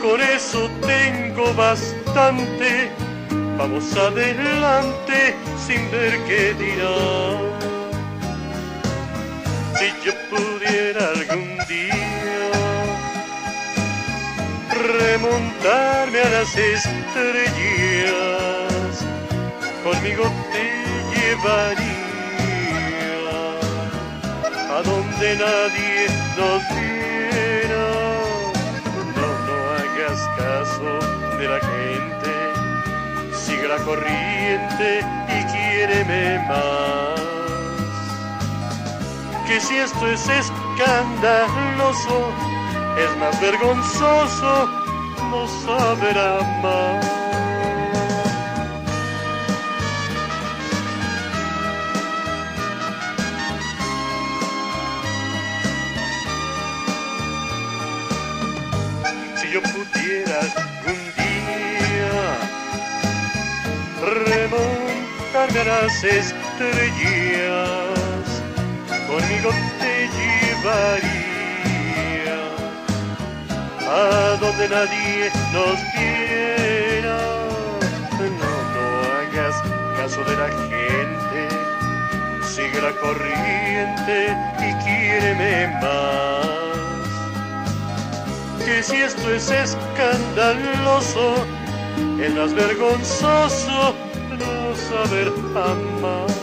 Con eso tengo bastante, vamos adelante sin ver qué dirán. Si yo pudiera algún día remontarme a las estrellas, conmigo te llevaría a donde nadie nos viera. La corriente y quiéreme más. Que si esto es escandaloso, es más vergonzoso no saber amar. Si yo pudiera remontarme a las estrellas, conmigo te llevaría a donde nadie nos quiera. No, no hagas caso de la gente, sigue la corriente y quiéreme más. Que si esto es escandaloso, es más vergonzoso no saber amar.